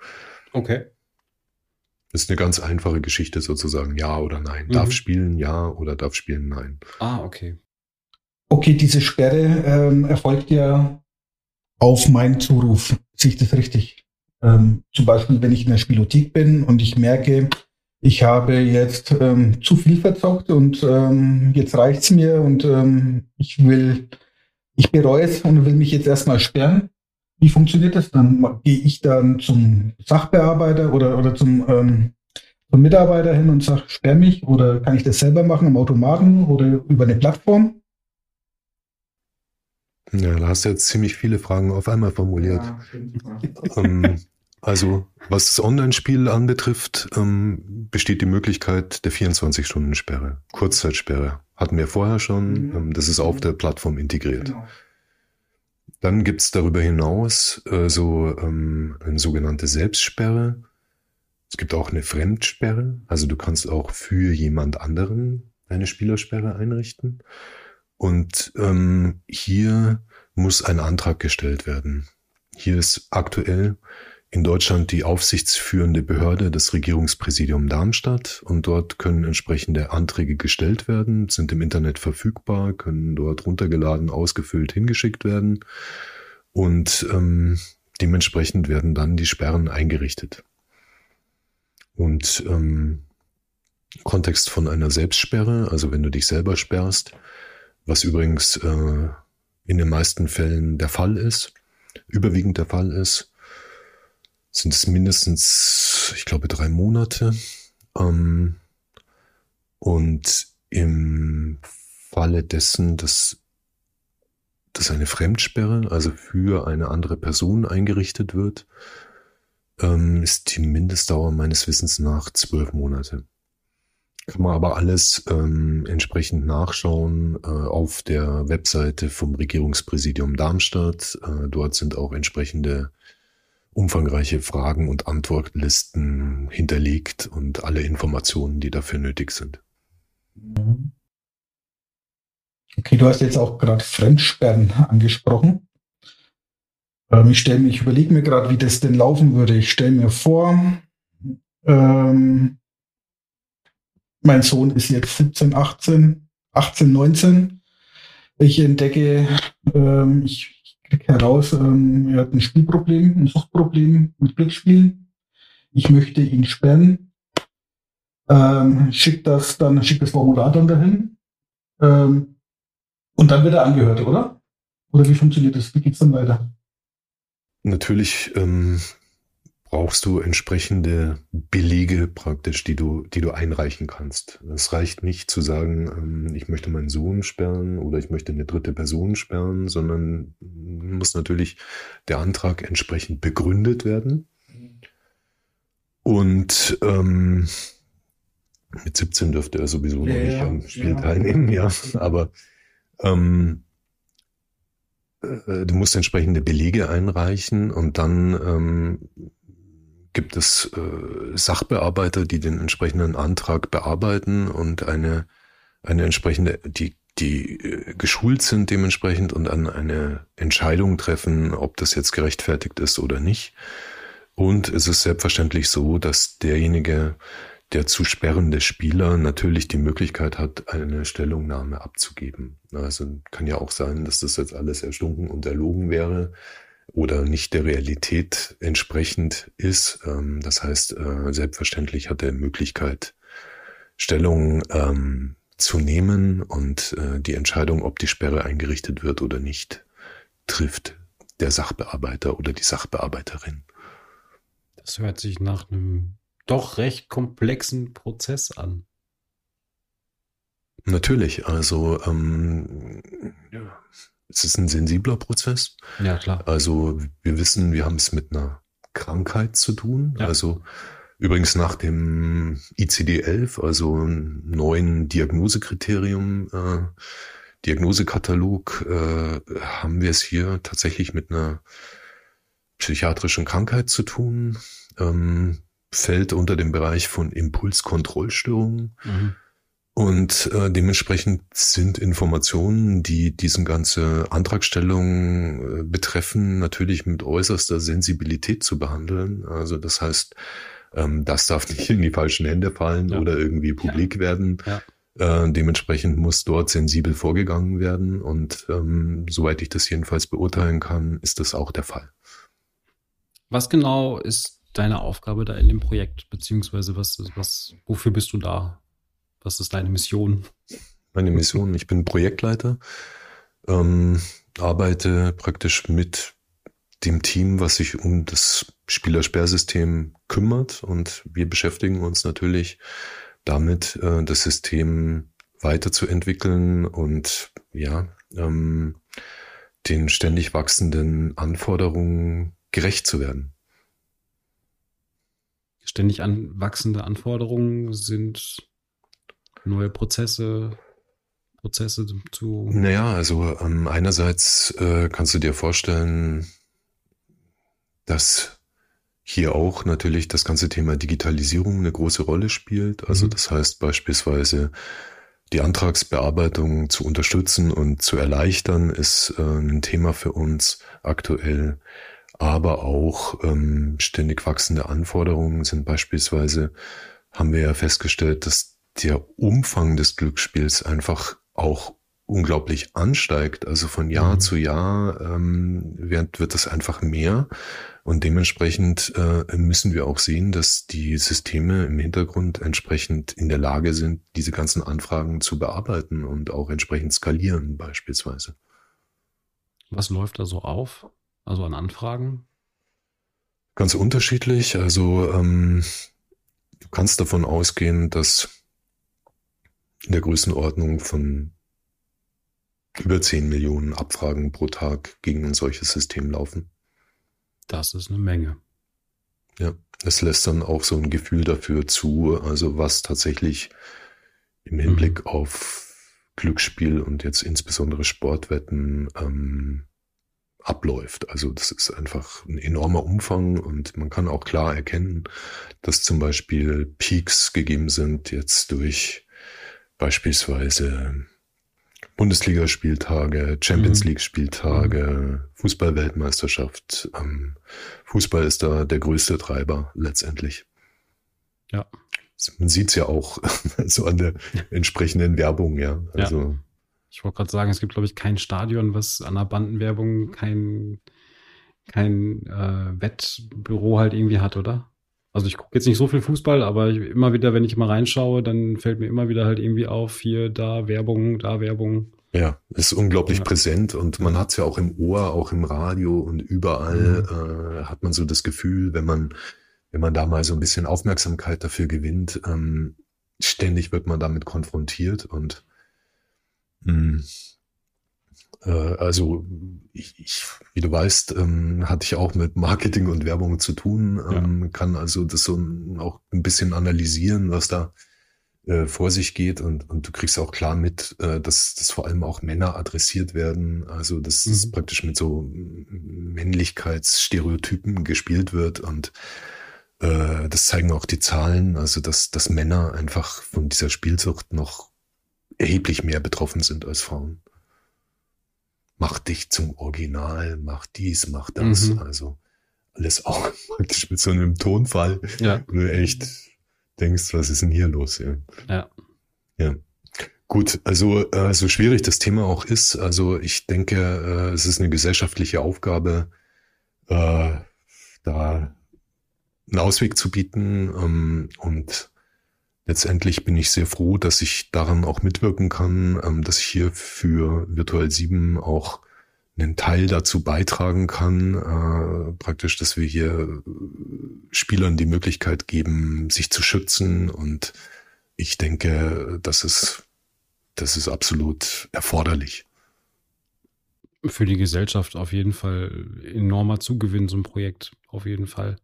Okay. Das ist eine ganz einfache Geschichte sozusagen, ja oder nein. Mhm. Darf spielen, ja oder darf spielen, nein. Ah, okay. Okay, diese Sperre ähm, erfolgt ja auf meinen Zuruf. Sehe ich das richtig? Ähm, zum Beispiel, wenn ich in der Spielothek bin und ich merke, ich habe jetzt ähm, zu viel verzockt und ähm, jetzt reicht's mir und ähm, ich will, ich bereue es und will mich jetzt erstmal sperren. Wie funktioniert das dann? Gehe ich dann zum Sachbearbeiter oder, oder zum, ähm, zum Mitarbeiter hin und sage, sperr mich? Oder kann ich das selber machen am Automaten oder über eine Plattform? Ja, da hast du jetzt ziemlich viele Fragen auf einmal formuliert. Ja, ähm, also, was das Online-Spiel anbetrifft, ähm, besteht die Möglichkeit der 24-Stunden-Sperre, Kurzzeitsperre. Hatten wir vorher schon. Mhm. Ähm, das ist auf der Plattform integriert. Genau. Dann gibt's darüber hinaus äh, so ähm, eine sogenannte Selbstsperre. Es gibt auch eine Fremdsperre, also du kannst auch für jemand anderen eine Spielersperre einrichten. Und ähm, hier muss ein Antrag gestellt werden. Hier ist aktuell in Deutschland die aufsichtsführende Behörde das Regierungspräsidium Darmstadt und dort können entsprechende Anträge gestellt werden, sind im Internet verfügbar, können dort runtergeladen, ausgefüllt, hingeschickt werden und ähm, dementsprechend werden dann die Sperren eingerichtet. Und ähm, Kontext von einer Selbstsperre, also wenn du dich selber sperrst, was übrigens äh, in den meisten Fällen der Fall ist, überwiegend der Fall ist, sind es mindestens, ich glaube, drei Monate. Ähm, und im Falle dessen, dass, dass eine Fremdsperre, also für eine andere Person eingerichtet wird, ähm, ist die Mindestdauer meines Wissens nach zwölf Monate. Kann man aber alles ähm, entsprechend nachschauen äh, auf der Webseite vom Regierungspräsidium Darmstadt. Äh, dort sind auch entsprechende umfangreiche Fragen und Antwortlisten hinterlegt und alle Informationen, die dafür nötig sind. Mhm. Okay, du hast jetzt auch gerade Fremdsperren angesprochen. Ähm, ich stelle mir, ich überlege mir gerade, wie das denn laufen würde. Ich stelle mir vor, ähm, mein Sohn ist jetzt 17, 18, 18, 19. Ich entdecke, ähm, ich, heraus, ähm, er hat ein Spielproblem, ein Suchtproblem mit Glücksspielen. Ich möchte ihn sperren. Ähm, schickt das dann, schickt das Formular dann dahin. Ähm, und dann wird er angehört, oder? Oder wie funktioniert das? Wie geht's dann weiter? Natürlich ähm, brauchst du entsprechende Belege praktisch, die du, die du einreichen kannst. Es reicht nicht zu sagen, ähm, ich möchte meinen Sohn sperren oder ich möchte eine dritte Person sperren, sondern muss natürlich der Antrag entsprechend begründet werden. Und ähm, mit 17 dürfte er sowieso ja, noch nicht am Spiel ja. teilnehmen, ja. Aber ähm, äh, du musst entsprechende Belege einreichen und dann ähm, gibt es äh, Sachbearbeiter, die den entsprechenden Antrag bearbeiten und eine, eine entsprechende, die, die äh, geschult sind dementsprechend und dann eine Entscheidung treffen, ob das jetzt gerechtfertigt ist oder nicht. Und es ist selbstverständlich so, dass derjenige, der zu sperrende Spieler natürlich die Möglichkeit hat, eine Stellungnahme abzugeben. Also kann ja auch sein, dass das jetzt alles erstunken und erlogen wäre oder nicht der Realität entsprechend ist. Ähm, das heißt, äh, selbstverständlich hat er Möglichkeit, Stellung ähm, zu nehmen und äh, die Entscheidung, ob die Sperre eingerichtet wird oder nicht, trifft der Sachbearbeiter oder die Sachbearbeiterin. Das hört sich nach einem doch recht komplexen Prozess an. Natürlich, also ähm, ja, es ist ein sensibler Prozess. Ja, klar. Also wir wissen, wir haben es mit einer Krankheit zu tun. Ja. Also übrigens nach dem ICD-11, also neuen Diagnosekriterium, äh, Diagnosekatalog, äh, haben wir es hier tatsächlich mit einer psychiatrischen Krankheit zu tun. Ähm, fällt unter den Bereich von Impulskontrollstörungen. Mhm. Und äh, dementsprechend sind Informationen, die diesen ganze Antragstellung äh, betreffen, natürlich mit äußerster Sensibilität zu behandeln. Also das heißt, ähm, das darf nicht in die falschen Hände fallen ja. oder irgendwie publik ja. werden. Ja. Äh, dementsprechend muss dort sensibel vorgegangen werden. Und ähm, soweit ich das jedenfalls beurteilen kann, ist das auch der Fall. Was genau ist deine Aufgabe da in dem Projekt, beziehungsweise was, was, wofür bist du da? Was ist deine Mission? Meine Mission, ich bin Projektleiter, ähm, arbeite praktisch mit dem Team, was sich um das Spielersperrsystem kümmert und wir beschäftigen uns natürlich damit, äh, das System weiterzuentwickeln und ja, ähm, den ständig wachsenden Anforderungen gerecht zu werden. Ständig an, wachsende Anforderungen sind neue Prozesse, Prozesse zu. Naja, also ähm, einerseits äh, kannst du dir vorstellen, dass hier auch natürlich das ganze Thema Digitalisierung eine große Rolle spielt. Also mhm. das heißt beispielsweise die Antragsbearbeitung zu unterstützen und zu erleichtern, ist äh, ein Thema für uns aktuell. Aber auch ähm, ständig wachsende Anforderungen sind beispielsweise, haben wir ja festgestellt, dass der Umfang des Glücksspiels einfach auch unglaublich ansteigt. Also von Jahr mhm. zu Jahr ähm, wird, wird das einfach mehr. Und dementsprechend äh, müssen wir auch sehen, dass die Systeme im Hintergrund entsprechend in der Lage sind, diese ganzen Anfragen zu bearbeiten und auch entsprechend skalieren beispielsweise. Was läuft da so auf? Also an Anfragen? Ganz unterschiedlich. Also ähm, du kannst davon ausgehen, dass in der Größenordnung von über 10 Millionen Abfragen pro Tag gegen ein solches System laufen. Das ist eine Menge. Ja, es lässt dann auch so ein Gefühl dafür zu, also was tatsächlich im Hinblick mhm. auf Glücksspiel und jetzt insbesondere Sportwetten ähm, abläuft. Also das ist einfach ein enormer Umfang und man kann auch klar erkennen, dass zum Beispiel Peaks gegeben sind jetzt durch beispielsweise Bundesligaspieltage, Champions mhm. League Spieltage, mhm. Fußball-Weltmeisterschaft. Ähm, Fußball ist da der größte Treiber letztendlich. Ja. Man sieht es ja auch so an der entsprechenden Werbung, ja. Also. Ja. Ich wollte gerade sagen, es gibt, glaube ich, kein Stadion, was an der Bandenwerbung kein, kein äh, Wettbüro halt irgendwie hat, oder? Also ich gucke jetzt nicht so viel Fußball, aber ich, immer wieder, wenn ich mal reinschaue, dann fällt mir immer wieder halt irgendwie auf, hier, da Werbung, da Werbung. Ja, ist unglaublich ja. präsent und man hat es ja auch im Ohr, auch im Radio und überall mhm. äh, hat man so das Gefühl, wenn man, wenn man da mal so ein bisschen Aufmerksamkeit dafür gewinnt, ähm, ständig wird man damit konfrontiert und mh, äh, also ich, ich, wie du weißt, ähm, hatte ich auch mit Marketing und Werbung zu tun, ähm, ja. kann also das so auch ein bisschen analysieren, was da äh, vor sich geht und, und du kriegst auch klar mit, äh, dass, dass vor allem auch Männer adressiert werden, also dass mhm. es praktisch mit so Männlichkeitsstereotypen gespielt wird und äh, das zeigen auch die Zahlen, also dass, dass Männer einfach von dieser Spielsucht noch erheblich mehr betroffen sind als Frauen mach dich zum Original, mach dies, mach das. Mhm. Also alles auch praktisch mit so einem Tonfall, ja. wo du echt denkst, was ist denn hier los? Ja. Ja. ja. Gut, also äh, so schwierig das Thema auch ist, also ich denke, äh, es ist eine gesellschaftliche Aufgabe, äh, da einen Ausweg zu bieten ähm, und letztendlich bin ich sehr froh, dass ich daran auch mitwirken kann, ähm, dass ich hier für Virtual 7 auch einen Teil dazu beitragen kann, äh, praktisch, dass wir hier Spielern die Möglichkeit geben, sich zu schützen. Und ich denke, das ist, das ist absolut erforderlich. Für die Gesellschaft auf jeden Fall enormer Zugewinn, so ein Projekt, auf jeden Fall.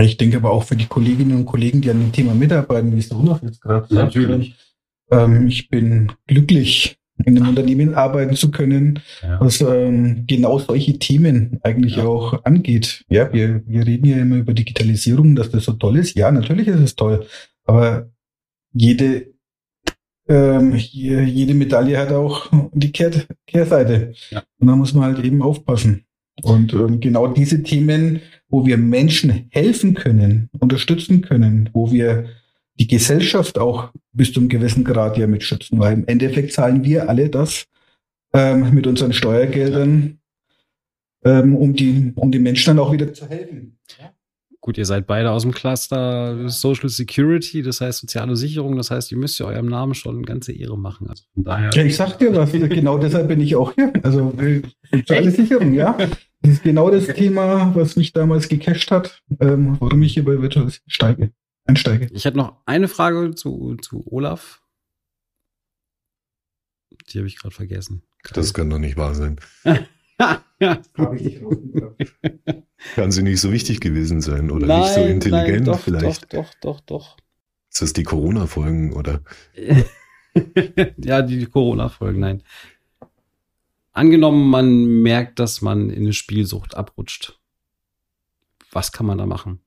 Ich denke aber auch für die Kolleginnen und Kollegen, die an dem Thema mitarbeiten, wie es der Rudolf jetzt gerade sagt. Natürlich. Ähm, ich bin glücklich, in einem Unternehmen arbeiten zu können, ja. was ähm, genau solche Themen eigentlich ja. auch angeht. Ja, wir, wir reden ja immer über Digitalisierung, dass das so toll ist. Ja, natürlich ist es toll, aber jede ähm, jede Medaille hat auch die Kehr Kehrseite. Ja. Und da muss man halt eben aufpassen. Und ähm, genau diese Themen, wo wir Menschen helfen können, unterstützen können, wo wir die Gesellschaft auch bis zu einem gewissen Grad ja mitschützen, weil im Endeffekt zahlen wir alle das ähm, mit unseren Steuergeldern, ähm, um, die, um den Menschen dann auch wieder zu helfen. Gut, ihr seid beide aus dem Cluster Social Security, das heißt soziale Sicherung, das heißt, ihr müsst ja eurem Namen schon ganze Ehre machen. Also von daher. Ja, ich sag dir was, genau deshalb bin ich auch hier. Also soziale Sicherung, ja. Das ist genau das Thema, was mich damals gecasht hat, ähm, warum ich hier bei Virtual steige, einsteige. Ich hätte noch eine Frage zu, zu Olaf. Die habe ich gerade vergessen. Das kann doch nicht wahr sein. Kann sie nicht so wichtig gewesen sein oder nein, nicht so intelligent nein, doch, vielleicht? Doch, doch, doch, doch. Ist das die Corona-Folgen oder? ja, die Corona-Folgen, nein. Angenommen, man merkt, dass man in eine Spielsucht abrutscht. Was kann man da machen?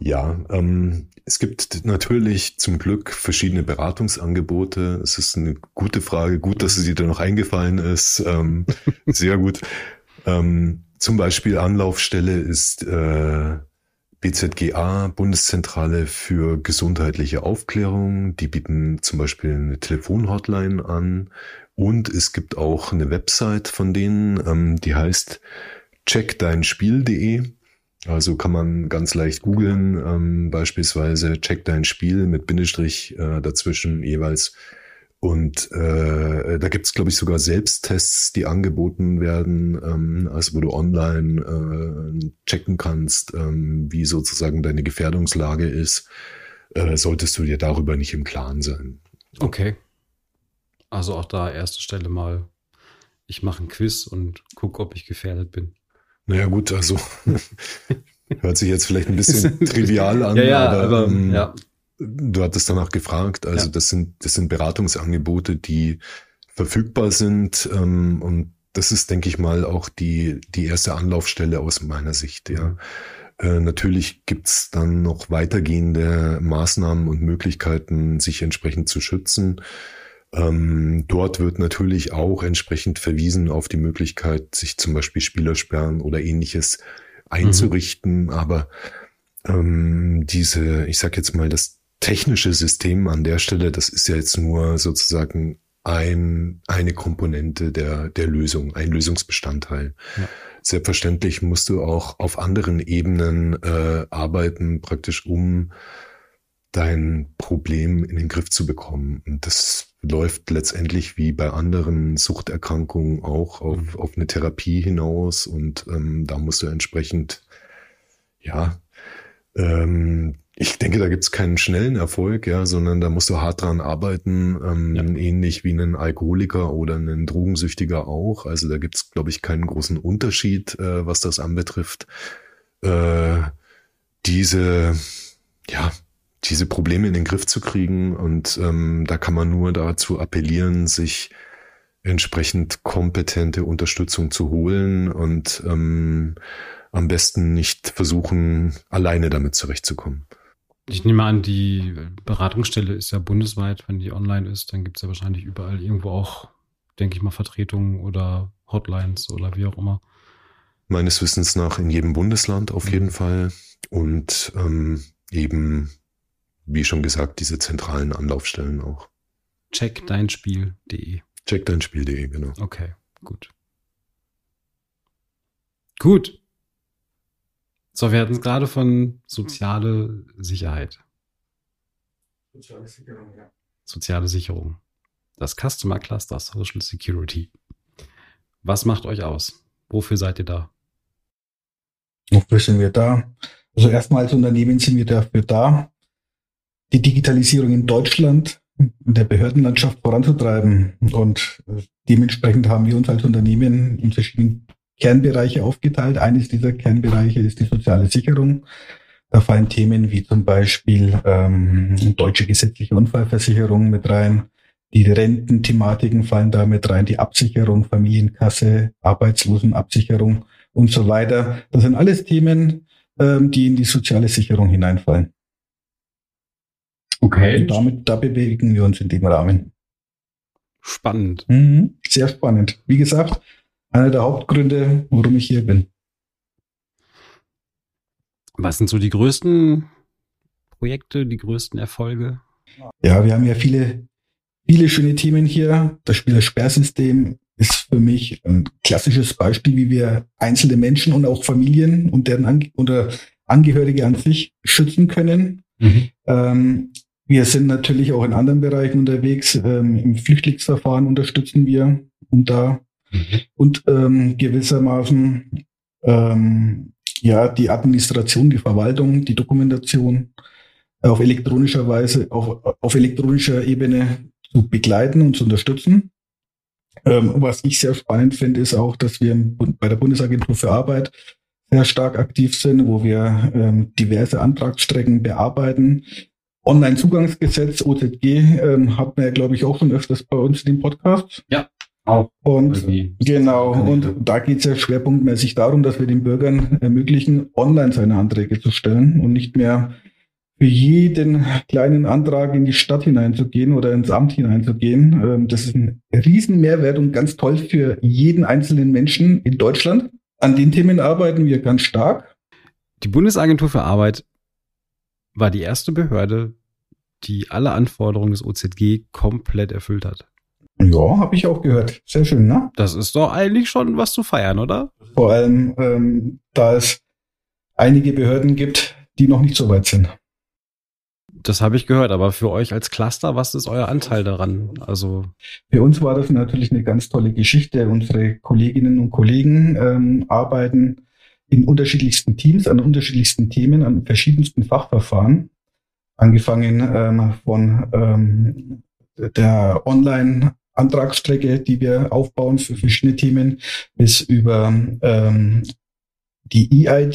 Ja, ähm, es gibt natürlich zum Glück verschiedene Beratungsangebote. Es ist eine gute Frage. Gut, dass es dir da noch eingefallen ist. Ähm, sehr gut. Ähm, zum Beispiel Anlaufstelle ist äh, BZGA, Bundeszentrale für gesundheitliche Aufklärung. Die bieten zum Beispiel eine Telefonhotline an. Und es gibt auch eine Website von denen, ähm, die heißt checkdeinspiel.de. Also kann man ganz leicht googeln, ähm, beispielsweise check dein Spiel mit Bindestrich äh, dazwischen jeweils. Und äh, da gibt's glaube ich, sogar Selbsttests, die angeboten werden, ähm, also wo du online äh, checken kannst, ähm, wie sozusagen deine Gefährdungslage ist, äh, solltest du dir darüber nicht im Klaren sein. Okay. Also auch da erste Stelle mal, ich mache ein Quiz und gucke, ob ich gefährdet bin. Naja, gut, also hört sich jetzt vielleicht ein bisschen trivial an, ja, ja, aber, aber ähm, ja. Du hattest danach gefragt. Also ja. das sind, das sind Beratungsangebote, die verfügbar sind ähm, und das ist, denke ich mal, auch die, die erste Anlaufstelle aus meiner Sicht, ja. Mhm. Äh, natürlich gibt's dann noch weitergehende Maßnahmen und Möglichkeiten, sich entsprechend zu schützen. Ähm, dort wird natürlich auch entsprechend verwiesen auf die Möglichkeit, sich zum Beispiel Spielersperren oder ähnliches einzurichten. Mhm. Aber ähm, diese, ich sag jetzt mal, das technische System an der Stelle, das ist ja jetzt nur sozusagen ein, eine Komponente der, der Lösung, ein Lösungsbestandteil. Ja. Selbstverständlich musst du auch auf anderen Ebenen äh, arbeiten, praktisch um dein Problem in den Griff zu bekommen. Und das läuft letztendlich wie bei anderen Suchterkrankungen auch auf, mhm. auf eine Therapie hinaus und ähm, da musst du entsprechend, ja, ähm, ich denke, da gibt's keinen schnellen Erfolg, ja, sondern da musst du hart dran arbeiten, ähm, ja. ähnlich wie ein Alkoholiker oder ein Drogensüchtiger auch. Also da gibt's, glaube ich, keinen großen Unterschied, äh, was das anbetrifft. Äh, diese, ja, diese Probleme in den Griff zu kriegen. Und ähm, da kann man nur dazu appellieren, sich entsprechend kompetente Unterstützung zu holen und ähm, am besten nicht versuchen, alleine damit zurechtzukommen. Ich nehme an, die Beratungsstelle ist ja bundesweit, wenn die online ist, dann gibt es ja wahrscheinlich überall irgendwo auch, denke ich mal, Vertretungen oder Hotlines oder wie auch immer. Meines Wissens nach in jedem Bundesland auf mhm. jeden Fall. Und ähm, eben wie schon gesagt, diese zentralen Anlaufstellen auch. Checkdeinspiel.de. Checkdeinspiel.de, genau. Okay, gut. Gut. So, wir hatten gerade von soziale Sicherheit. Soziale Sicherung, ja. Soziale Sicherung. Das Customer Cluster Social Security. Was macht euch aus? Wofür seid ihr da? Wofür sind wir da? Also erstmal als Unternehmen sind wir dafür da, die Digitalisierung in Deutschland in der Behördenlandschaft voranzutreiben. Und äh, dementsprechend haben wir uns als Unternehmen in verschiedenen Kernbereiche aufgeteilt. Eines dieser Kernbereiche ist die soziale Sicherung. Da fallen Themen wie zum Beispiel ähm, deutsche gesetzliche Unfallversicherung mit rein. Die Rententhematiken fallen da mit rein, die Absicherung, Familienkasse, Arbeitslosenabsicherung und so weiter. Das sind alles Themen, ähm, die in die soziale Sicherung hineinfallen. Okay. Und damit, da bewegen wir uns in dem Rahmen. Spannend. Mhm, sehr spannend. Wie gesagt, einer der Hauptgründe, warum ich hier bin. Was sind so die größten Projekte, die größten Erfolge? Ja, wir haben ja viele, viele schöne Themen hier. Das Spielersperrsystem ist für mich ein klassisches Beispiel, wie wir einzelne Menschen und auch Familien und deren Ange oder Angehörige an sich schützen können. Mhm. Ähm, wir sind natürlich auch in anderen Bereichen unterwegs. Ähm, Im Flüchtlingsverfahren unterstützen wir und da. Und ähm, gewissermaßen ähm, ja die Administration, die Verwaltung, die Dokumentation auf elektronischer Weise, auf, auf elektronischer Ebene zu begleiten und zu unterstützen. Ähm, was ich sehr spannend finde, ist auch, dass wir bei der Bundesagentur für Arbeit sehr stark aktiv sind, wo wir ähm, diverse Antragsstrecken bearbeiten, Online-Zugangsgesetz, OZG, ähm, hat man ja, glaube ich, auch schon öfters bei uns in dem Podcast. Ja. Auch und genau, und da geht es ja schwerpunktmäßig darum, dass wir den Bürgern ermöglichen, online seine Anträge zu stellen und nicht mehr für jeden kleinen Antrag in die Stadt hineinzugehen oder ins Amt hineinzugehen. Ähm, das ist ein riesen Mehrwert und ganz toll für jeden einzelnen Menschen in Deutschland. An den Themen arbeiten wir ganz stark. Die Bundesagentur für Arbeit war die erste Behörde, die alle Anforderungen des OZG komplett erfüllt hat. Ja, habe ich auch gehört. Sehr schön, ne? Das ist doch eigentlich schon was zu feiern, oder? Vor allem, ähm, da es einige Behörden gibt, die noch nicht so weit sind. Das habe ich gehört, aber für euch als Cluster, was ist euer Anteil daran? Also für uns war das natürlich eine ganz tolle Geschichte. Unsere Kolleginnen und Kollegen ähm, arbeiten in unterschiedlichsten Teams, an unterschiedlichsten Themen, an verschiedensten Fachverfahren, angefangen ähm, von ähm, der Online-Antragsstrecke, die wir aufbauen für verschiedene Themen, bis über ähm, die EID,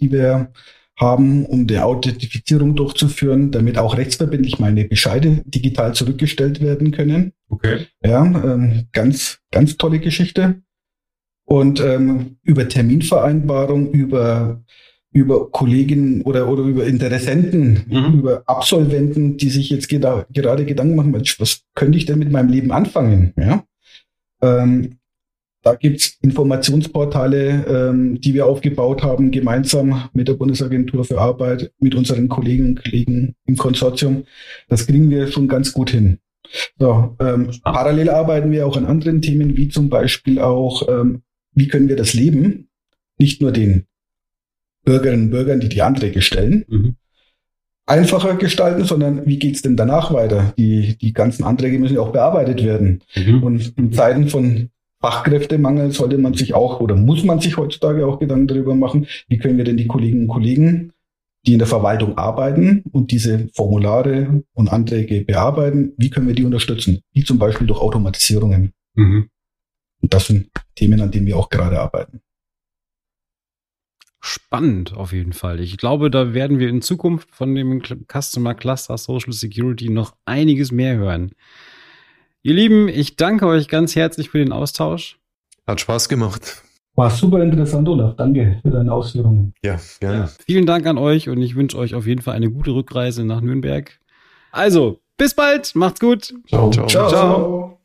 die wir haben, um die Authentifizierung durchzuführen, damit auch rechtsverbindlich meine Bescheide digital zurückgestellt werden können. Okay. Ja, ähm, ganz, ganz tolle Geschichte. Und ähm, über Terminvereinbarung, über über Kolleginnen oder, oder über Interessenten, mhm. über Absolventen, die sich jetzt geda gerade Gedanken machen, was könnte ich denn mit meinem Leben anfangen? Ja? Ähm, da gibt's Informationsportale, ähm, die wir aufgebaut haben, gemeinsam mit der Bundesagentur für Arbeit, mit unseren Kolleginnen und Kollegen im Konsortium. Das kriegen wir schon ganz gut hin. So, ähm, parallel arbeiten wir auch an anderen Themen, wie zum Beispiel auch, ähm, wie können wir das Leben, nicht nur den Bürgerinnen und Bürgern, die die Anträge stellen, mhm. einfacher gestalten, sondern wie geht's denn danach weiter? Die, die ganzen Anträge müssen ja auch bearbeitet werden. Mhm. Und in Zeiten von Fachkräftemangel sollte man sich auch oder muss man sich heutzutage auch Gedanken darüber machen, wie können wir denn die Kolleginnen und Kollegen, die in der Verwaltung arbeiten und diese Formulare und Anträge bearbeiten, wie können wir die unterstützen? Wie zum Beispiel durch Automatisierungen. Mhm. Und das sind Themen, an denen wir auch gerade arbeiten. Spannend auf jeden Fall. Ich glaube, da werden wir in Zukunft von dem Customer Cluster Social Security noch einiges mehr hören. Ihr Lieben, ich danke euch ganz herzlich für den Austausch. Hat Spaß gemacht. War super interessant, Olaf. Danke für deine Ausführungen. Ja, gerne. Ja, vielen Dank an euch und ich wünsche euch auf jeden Fall eine gute Rückreise nach Nürnberg. Also, bis bald. Macht's gut. Ciao. Ciao. Ciao. Ciao.